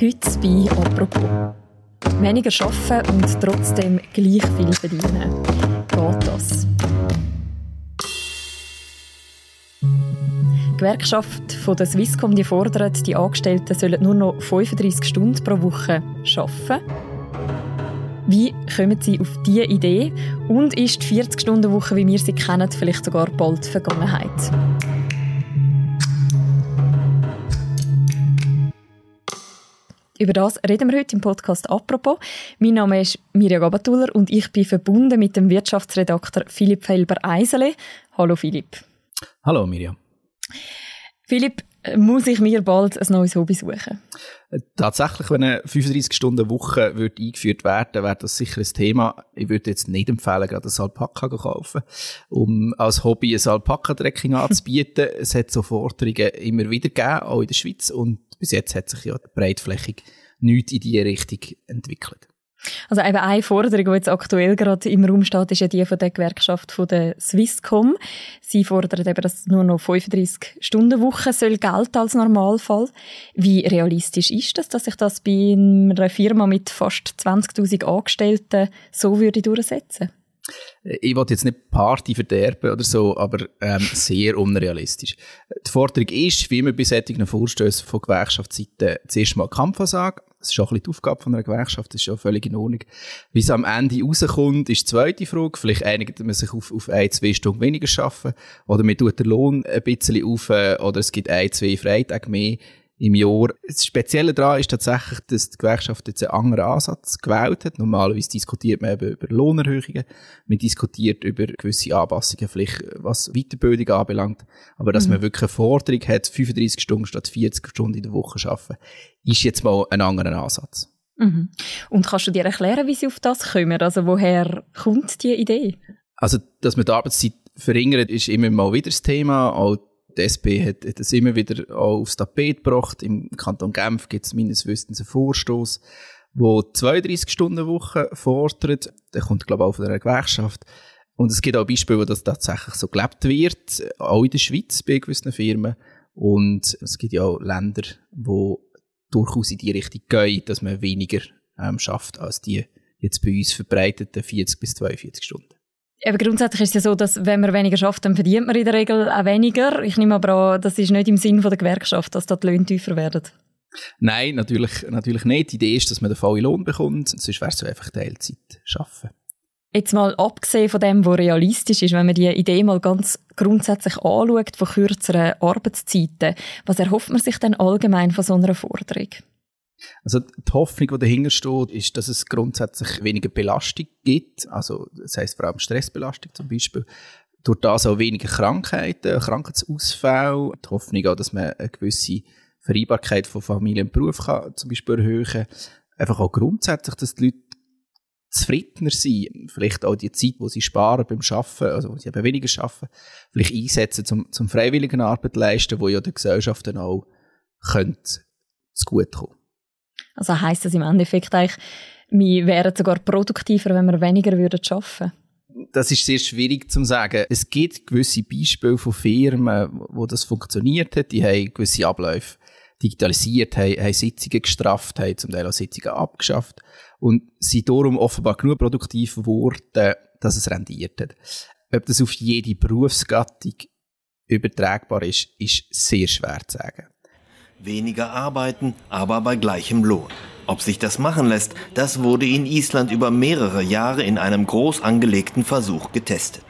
Heute bei «Apropos». Weniger arbeiten und trotzdem gleich viel verdienen. Geht das? Die Gewerkschaft von der Swisscom die fordert, die Angestellten sollen nur noch 35 Stunden pro Woche arbeiten. Wie kommen Sie auf diese Idee? Und ist die 40-Stunden-Woche, wie wir sie kennen, vielleicht sogar bald Vergangenheit? Über das reden wir heute im Podcast «Apropos». Mein Name ist Mirja Gabatuller und ich bin verbunden mit dem Wirtschaftsredakteur Philipp Felber-Eisele. Hallo Philipp. Hallo Mirja. Philipp, muss ich mir bald ein neues Hobby suchen? Tatsächlich, wenn eine 35-Stunden-Woche eingeführt werden wäre das sicher ein Thema. Ich würde jetzt nicht empfehlen, gerade ein Alpaka zu kaufen, um als Hobby ein Alpaka-Trekking anzubieten. es hat so Forderungen immer wieder gegeben, auch in der Schweiz, und bis jetzt hat sich ja breitflächig nichts in diese Richtung entwickelt. Also eben eine Forderung, die jetzt aktuell gerade im Raum steht, ist ja die von der Gewerkschaft von der Swisscom. Sie fordern eben, dass nur noch 35 Stunden Woche soll gelten als Normalfall. Wie realistisch ist das, dass sich das bei einer Firma mit fast 20.000 Angestellten so würde durchsetzen? Ich wollte jetzt nicht Party verderben oder so, aber ähm, sehr unrealistisch. Die Forderung ist, wie immer bei solchen Vorstößen von Gewerkschaftsseite, zuerst mal Kampfansage. Das ist auch ein bisschen die Aufgabe von einer Gewerkschaft, das ist schon völlig in Ordnung. Wie es am Ende rauskommt, ist die zweite Frage. Vielleicht einigt man sich auf, auf ein, zwei Stunden weniger arbeiten oder man tut den Lohn ein bisschen auf oder es gibt ein, zwei Freitage mehr im Jahr. Das Spezielle daran ist tatsächlich, dass die Gewerkschaft jetzt einen anderen Ansatz gewählt hat. Normalerweise diskutiert man eben über Lohnerhöhungen, man diskutiert über gewisse Anpassungen, vielleicht was Weiterbildung anbelangt. Aber dass mhm. man wirklich eine Forderung hat, 35 Stunden statt 40 Stunden in der Woche arbeiten, ist jetzt mal ein anderer Ansatz. Mhm. Und kannst du dir erklären, wie sie auf das kommen? Also woher kommt die Idee? Also, dass man die Arbeitszeit verringert, ist immer mal wieder das Thema. Auch die SP hat, hat das immer wieder auch aufs Tapet gebracht. Im Kanton Genf gibt es meines Wissens einen Vorstoß, wo 32 Stunden Woche fordert. Der kommt, glaube ich, auch von einer Gewerkschaft. Und es gibt auch Beispiele, wo das tatsächlich so gelebt wird, auch in der Schweiz bei gewissen Firmen. Und es gibt ja auch Länder, wo durchaus in die Richtung gehen, dass man weniger ähm, schafft als die jetzt bei uns verbreiteten 40 bis 42 Stunden. Aber grundsätzlich ist es ja so, dass wenn man weniger schafft, dann verdient man in der Regel auch weniger. Ich nehme aber an, das ist nicht im Sinn der Gewerkschaft, dass da die Löhne tiefer werden. Nein, natürlich, natürlich nicht. Die Idee ist, dass man den vollen Lohn bekommt, sonst wäre es einfach Teilzeit arbeiten. Jetzt mal abgesehen von dem, was realistisch ist, wenn man die Idee mal ganz grundsätzlich anschaut von kürzeren Arbeitszeiten, was erhofft man sich denn allgemein von so einer Forderung? Also die Hoffnung, die dahinter steht, ist, dass es grundsätzlich weniger Belastung gibt. Also das heißt vor allem Stressbelastung zum Beispiel. Durch das auch weniger Krankheiten, Krankheitsausfälle. Die Hoffnung auch, dass man eine gewisse Vereinbarkeit von Familie und Beruf kann, zum Beispiel erhöhen. Einfach auch grundsätzlich, dass die Leute zufriedener sind. Vielleicht auch die Zeit, die sie sparen beim Arbeiten, also wo sie eben weniger arbeiten, vielleicht einsetzen zum, zum freiwilligen Arbeit leisten, wo ja der Gesellschaft dann auch könnte zu gut kommen. Also heisst das im Endeffekt eigentlich, wir wären sogar produktiver, wenn wir weniger würden arbeiten das ist sehr schwierig zu sagen. Es gibt gewisse Beispiele von Firmen, wo das funktioniert hat. Die haben gewisse Abläufe digitalisiert, haben, haben Sitzungen gestrafft, haben zum Teil auch Sitzungen abgeschafft und sind darum offenbar genug produktiv geworden, dass es rendiert hat. Ob das auf jede Berufsgattung übertragbar ist, ist sehr schwer zu sagen. Weniger arbeiten, aber bei gleichem Lohn. Ob sich das machen lässt, das wurde in Island über mehrere Jahre in einem groß angelegten Versuch getestet.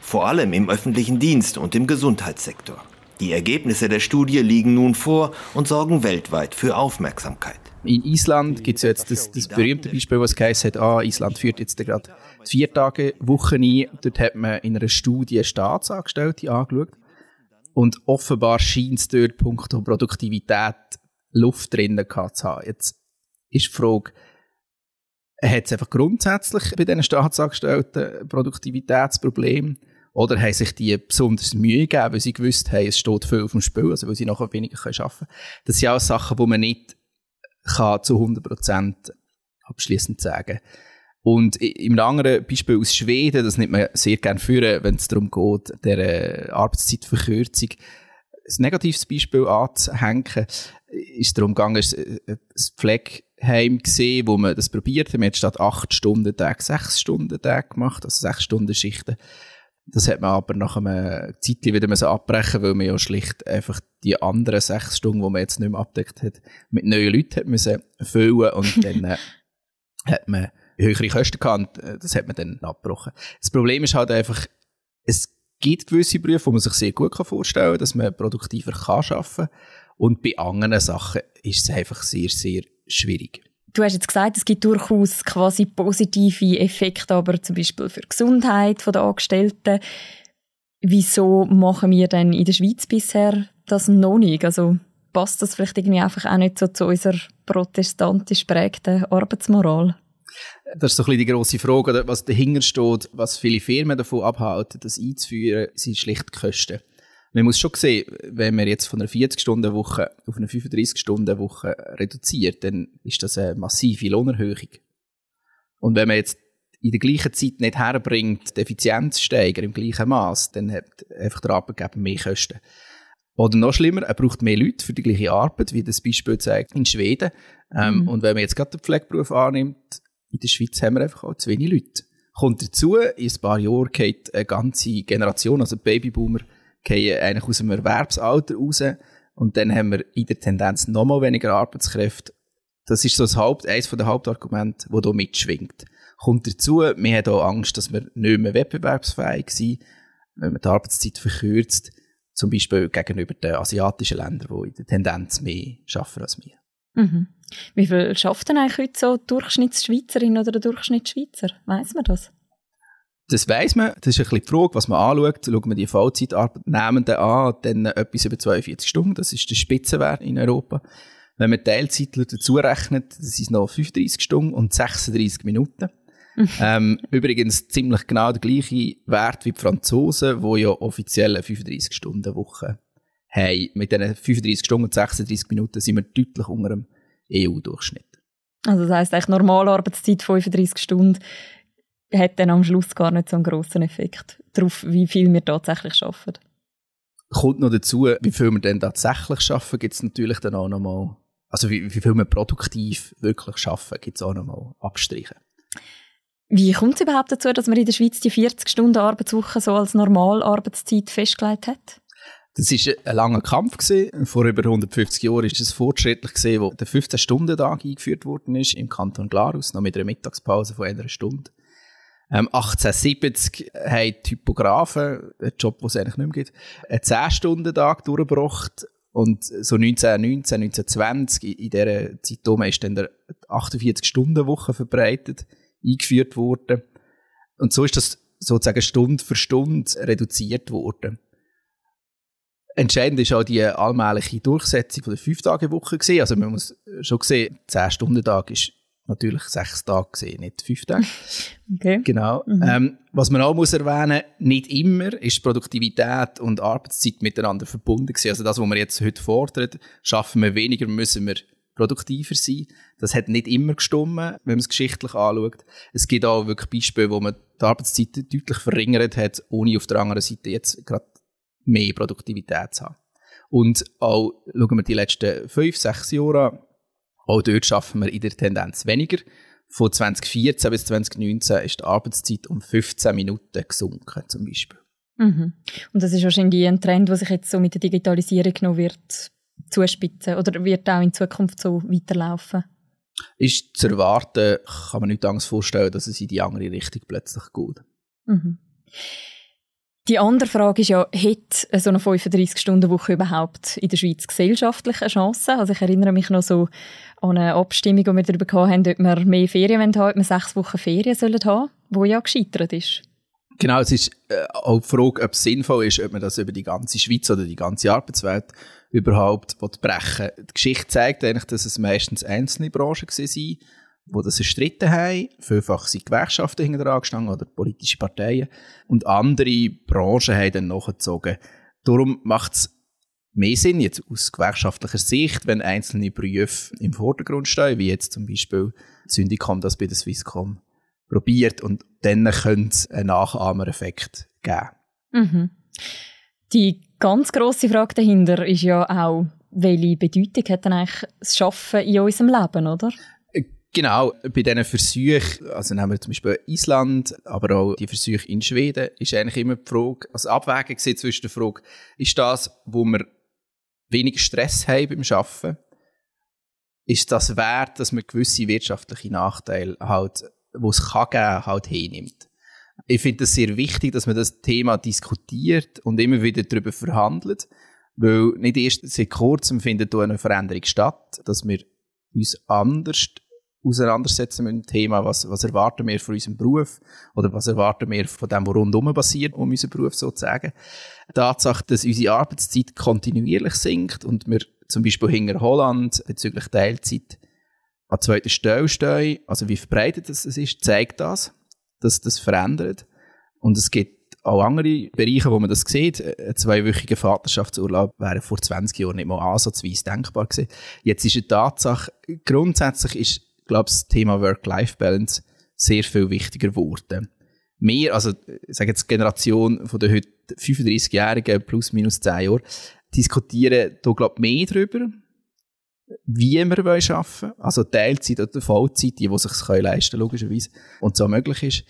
Vor allem im öffentlichen Dienst und im Gesundheitssektor. Die Ergebnisse der Studie liegen nun vor und sorgen weltweit für Aufmerksamkeit. In Island gibt es jetzt das, das, berühmte Beispiel, was geheißen hat, ah, Island führt jetzt gerade vier Tage Woche ein. Dort hat man in einer Studie Staatsangestellte angeschaut. Und offenbar scheint es dort punkto Produktivität Luft drinnen gehabt zu haben. Jetzt ist die Frage, hat es einfach grundsätzlich bei diesen Staatsangestellten Produktivitätsproblem oder haben sich die besonders Mühe gegeben, weil sie gewusst haben, es steht viel auf dem Spiel, also weil sie nachher weniger arbeiten können. Das sind auch Sachen, die man nicht kann zu 100% abschließend sagen kann. Und im anderen Beispiel aus Schweden, das nimmt man sehr gerne führen, wenn es darum geht, der Arbeitszeitverkürzung, ein negatives Beispiel anzuhängen. ist darum gegangen, es ein Pflegeheim gesehen, wo man das probiert hat. Man hat statt acht Stunden Tag sechs Stunden Tag gemacht, also sechs Stunden Schichten. Das hat man aber nach einer Zeit wieder müssen abbrechen, weil man ja schlicht einfach die anderen sechs Stunden, die man jetzt nicht mehr abdeckt hat, mit neuen Leuten hat müssen füllen und dann äh, hat man höhere Kosten gehabt äh, das hat man dann abgebrochen. Das Problem ist halt einfach, es gibt gewisse Berufe, wo man sich sehr gut vorstellen kann, dass man produktiver kann arbeiten kann und bei anderen Sachen ist es einfach sehr, sehr schwierig. Du hast jetzt gesagt, es gibt durchaus quasi positive Effekte, aber zum Beispiel für die Gesundheit der Angestellten. Wieso machen wir denn in der Schweiz bisher das noch nicht? Also passt das vielleicht irgendwie einfach auch nicht so zu unserer protestantisch prägten Arbeitsmoral? Das ist so ein bisschen die grosse Frage, was dahinter steht, was viele Firmen davon abhalten, das einzuführen, sind schlicht die Kosten. Man muss schon sehen, wenn man jetzt von einer 40-Stunden-Woche auf eine 35-Stunden-Woche reduziert, dann ist das eine massive Lohnerhöhung. Und wenn man jetzt in der gleichen Zeit nicht herbringt, die Effizienz steigern im gleichen Maß, dann hat einfach der Arbeitgeber mehr Kosten. Oder noch schlimmer, er braucht mehr Leute für die gleiche Arbeit, wie das Beispiel zeigt in Schweden. Ähm, mhm. Und wenn man jetzt gerade den Pflegeberuf annimmt, in der Schweiz haben wir einfach auch zu wenig Leute. Kommt dazu, in ein paar Jahren geht eine ganze Generation, also Babyboomer, eigentlich aus dem Erwerbsalter raus. Und dann haben wir in der Tendenz noch mal weniger Arbeitskräfte. Das ist so das Haupt, eines der Hauptargumente, das hier mitschwingt. Kommt dazu, wir haben auch Angst, dass wir nicht mehr wettbewerbsfähig sind, wenn man die Arbeitszeit verkürzt, zum Beispiel gegenüber den asiatischen Ländern, die in der Tendenz mehr arbeiten als wir. Mhm. Wie viel schafft denn eigentlich heute so Durchschnittsschweizerin oder der Durchschnittsschweizer? Weiss man das? Das weiss man, das ist ein bisschen die Frage, was man anschaut. Schaut man die Vollzeitarbeitnehmenden an, dann etwas über 42 Stunden, das ist der Spitzenwert in Europa. Wenn man Teilzeitler dazu rechnet, das sind noch 35 Stunden und 36 Minuten. ähm, übrigens ziemlich genau der gleiche Wert wie die Franzosen, die ja offiziell eine 35-Stunden-Woche haben. Mit diesen 35 Stunden und 36 Minuten sind wir deutlich unter dem EU-Durchschnitt. Also das heisst eigentlich Normalarbeitszeit 35 Stunden hat dann am Schluss gar nicht so einen grossen Effekt darauf, wie viel wir tatsächlich arbeiten. Kommt noch dazu, wie viel wir dann tatsächlich arbeiten, gibt es natürlich dann auch nochmal, also wie, wie viel wir produktiv wirklich arbeiten, gibt es auch nochmal Abstriche. Wie kommt es überhaupt dazu, dass man in der Schweiz die 40-Stunden-Arbeitswoche so als Normalarbeitszeit festgelegt hat? Das war ein langer Kampf. Gewesen. Vor über 150 Jahren ist es fortschrittlich, gewesen, wo der 15-Stunden-Tag eingeführt worden ist im Kanton Glarus, noch mit einer Mittagspause von einer Stunde. Ähm, 1870 haben Typografen, ein Job, den es eigentlich nicht mehr gibt, einen 10-Stunden-Tag durchgebracht. Und so 1919, 1920, in dieser Zeit ist dann der 48-Stunden-Woche verbreitet, eingeführt worden. Und so ist das sozusagen Stunde für Stunde reduziert worden. Entscheidend ist auch die allmähliche Durchsetzung der 5-Tage-Woche Also man muss schon sehen, 10-Stunden-Tag ist natürlich sechs Tage gesehen, nicht fünf Tage. Okay. Genau. Mhm. Ähm, was man auch muss erwähnen, nicht immer ist Produktivität und Arbeitszeit miteinander verbunden gewesen. Also das, was wir jetzt heute fordern, schaffen wir weniger, müssen wir produktiver sein. Das hat nicht immer gestimmt, wenn man es geschichtlich anschaut. Es gibt auch wirklich Beispiele, wo man die Arbeitszeit deutlich verringert hat, ohne auf der anderen Seite jetzt gerade mehr Produktivität zu haben. Und auch, schauen wir die letzten fünf, sechs Jahre an, auch dort schaffen wir in der Tendenz weniger. Von 2014 bis 2019 ist die Arbeitszeit um 15 Minuten gesunken, zum Beispiel. Mhm. Und das ist wahrscheinlich ein Trend, der sich jetzt so mit der Digitalisierung noch wird zuspitzen oder wird auch in Zukunft so weiterlaufen? Ist zu erwarten, kann man nicht Angst vorstellen, dass es in die andere Richtung plötzlich geht. Mhm. Die andere Frage ist ja, hat so eine 35-Stunden-Woche überhaupt in der Schweiz gesellschaftlich eine Chance? Also ich erinnere mich noch so an eine Abstimmung, die wir darüber hatten, ob wir mehr Ferien haben, ob wir sechs Wochen Ferien sollen haben, wo ja gescheitert ist. Genau, es ist äh, auch die Frage, ob es sinnvoll ist, ob man das über die ganze Schweiz oder die ganze Arbeitswelt überhaupt brechen will. Die Geschichte zeigt eigentlich, dass es meistens einzelne Branchen waren, die das erstritten haben. Vielfach sind Gewerkschaften hinter angestanden oder politische Parteien. Und andere Branchen haben dann nachgezogen. Darum macht es mehr Sinn, jetzt aus gewerkschaftlicher Sicht, wenn einzelne Berufe im Vordergrund stehen, wie jetzt zum Beispiel Syndicom das bei der Swisscom probiert und dann könnte es einen Nachahmereffekt geben. Mhm. Die ganz große Frage dahinter ist ja auch, welche Bedeutung hat denn eigentlich das Schaffen in unserem Leben, oder? Genau, bei diesen Versuchen, also nehmen wir zum Beispiel Island, aber auch die Versuche in Schweden, ist eigentlich immer die Frage, also Abwägung zwischen der Frage, ist das, wo wir weniger Stress haben beim Arbeiten, ist das wert, dass man gewisse wirtschaftliche Nachteile halt, wo es kann geben, halt hinnimmt. Ich finde es sehr wichtig, dass man das Thema diskutiert und immer wieder darüber verhandelt, weil nicht erst seit kurzem findet eine Veränderung statt, dass wir uns anders auseinandersetzen mit dem Thema, was, was erwarten wir von unserem Beruf oder was erwarten wir von dem, was rundherum passiert, um unseren Beruf sozusagen. Die Tatsache, dass unsere Arbeitszeit kontinuierlich sinkt und wir zum Beispiel hinter Holland bezüglich Teilzeit an zweiter Stelle stehen, also wie verbreitet das ist, zeigt das, dass das verändert. Und es gibt auch andere Bereiche, wo man das sieht. Ein zweiwöchiger Vaterschaftsurlaub wäre vor 20 Jahren nicht mal ansatzweise denkbar gewesen. Jetzt ist eine Tatsache, grundsätzlich ist glaube das Thema Work-Life-Balance sehr viel wichtiger geworden. Wir, also ich sage jetzt die Generation von der heute 35-Jährigen plus minus 10 Jahre, diskutieren da glaube mehr darüber, wie wir arbeiten wollen. Also Teilzeit oder Vollzeit, die, die sich leisten können, logischerweise, und so möglich ist.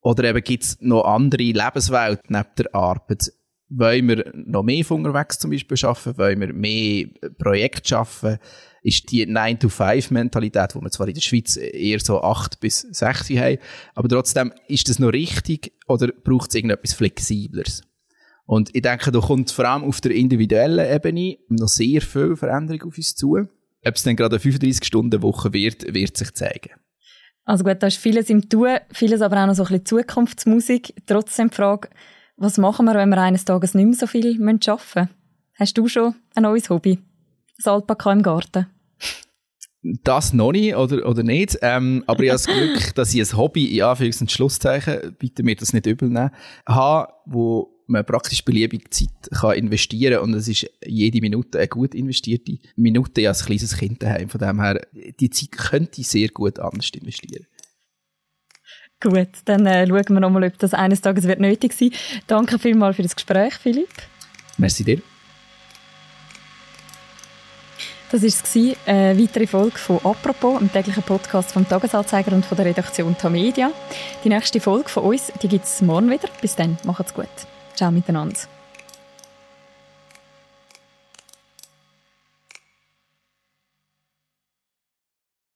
Oder eben gibt es noch andere Lebenswelten neben der Arbeit. Wollen wir noch mehr von unterwegs zum Beispiel arbeiten? Wollen wir mehr Projekte arbeiten? Ist die 9-to-5-Mentalität, wo wir zwar in der Schweiz eher so 8 bis 6 haben, aber trotzdem, ist das noch richtig oder braucht es irgendetwas Flexibleres? Und ich denke, da kommt vor allem auf der individuellen Ebene noch sehr viel Veränderung auf uns zu. Ob es dann gerade eine 35-Stunden-Woche wird, wird sich zeigen. Also gut, da ist vieles im Tun, vieles aber auch noch so ein bisschen Zukunftsmusik. Trotzdem die Frage, was machen wir, wenn wir eines Tages nicht mehr so viel arbeiten müssen? Hast du schon ein neues Hobby? Das Alpaka im Garten? Das noch nicht oder, oder nicht. Ähm, aber ich habe das Glück, dass ich ein Hobby, in Anführungs- und Schlusszeichen, bitte mir das nicht übel nehmen, habe, wo man praktisch beliebig Zeit kann investieren kann. Und es ist jede Minute eine gut investierte Minute. Ich als kleines Kind daheim. Von dem her, die Zeit könnte ich sehr gut anders investieren. Gut, dann äh, schauen wir nochmal, ob das eines Tages wird nötig sein. Danke vielmals für das Gespräch, Philipp. Merci dir. Das war eine weitere Folge von «Apropos», einem täglichen Podcast vom «Tagesanzeiger» und von der Redaktion Tamedia. Die nächste Folge von uns gibt es morgen wieder. Bis dann, macht's gut. Ciao miteinander.